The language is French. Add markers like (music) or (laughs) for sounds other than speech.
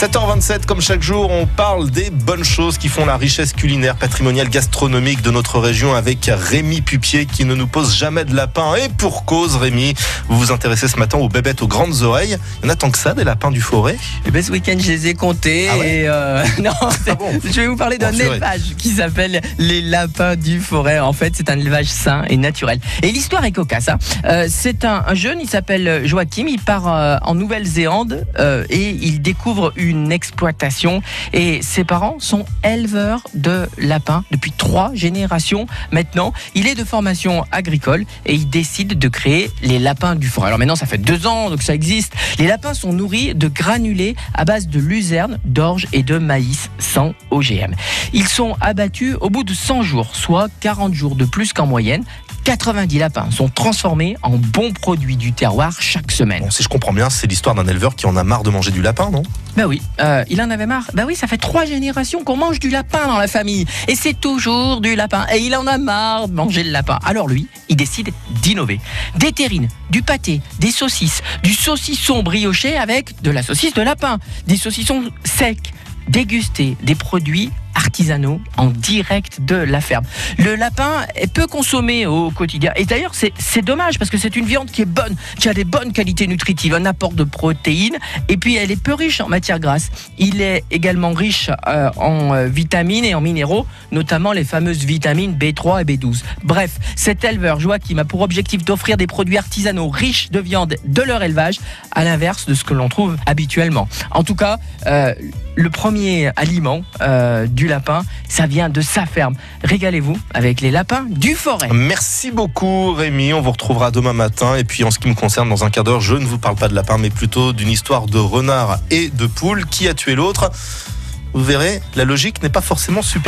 7h27, comme chaque jour, on parle des bonnes choses qui font la richesse culinaire, patrimoniale, gastronomique de notre région avec Rémi Pupier qui ne nous pose jamais de lapin. Et pour cause, Rémi, vous vous intéressez ce matin aux bébêtes aux grandes oreilles. Il y en a tant que ça, des lapins du forêt? Eh ben, ce week-end, je les ai comptés. Ah ouais et euh, (laughs) non, c'est- Ah bon? je vais vous parler d'un élevage qui s'appelle les lapins du forêt. En fait, c'est un élevage sain et naturel. Et l'histoire est cocasse. hein. Euh, c'est un, un jeune, il s'appelle Joachim. Il part euh, en Nouvelle-Zélande et il découvre une exploitation. Et ses parents sont éleveurs de lapins depuis trois générations maintenant. Il est de formation agricole et il décide de créer les lapins du forêt. Alors maintenant, ça fait deux ans donc ça existe. Les lapins sont nourris de granulés à base de luzerne, d'orge et de maïs sans OGM. Ils sont abattus au bout de 100 jours, soit 40 jours de plus qu'en moyenne. 90 lapins sont transformés en bons produits du terroir chaque semaine. Bon, si je comprends bien, c'est l'histoire d'un éleveur qui en a marre de manger du lapin, non? Bah oui, euh, il en avait marre. Bah oui, ça fait trois générations qu'on mange du lapin dans la famille. Et c'est toujours du lapin. Et il en a marre de manger le lapin. Alors lui, il décide d'innover. Des terrines, du pâté, des saucisses, du saucisson brioché avec de la saucisse de lapin, des saucissons secs, dégustés, des produits artisanaux en direct de la ferme. Le lapin est peu consommé au quotidien. Et d'ailleurs, c'est dommage parce que c'est une viande qui est bonne, qui a des bonnes qualités nutritives, un apport de protéines, et puis elle est peu riche en matière grasse. Il est également riche euh, en euh, vitamines et en minéraux, notamment les fameuses vitamines B3 et B12. Bref, cet éleveur Joachim a pour objectif d'offrir des produits artisanaux riches de viande de leur élevage, à l'inverse de ce que l'on trouve habituellement. En tout cas, euh, le premier aliment euh, du lapin, ça vient de sa ferme. Régalez-vous avec les lapins du forêt. Merci beaucoup Rémi, on vous retrouvera demain matin. Et puis en ce qui me concerne, dans un quart d'heure, je ne vous parle pas de lapin, mais plutôt d'une histoire de renard et de poule. Qui a tué l'autre? Vous verrez, la logique n'est pas forcément super.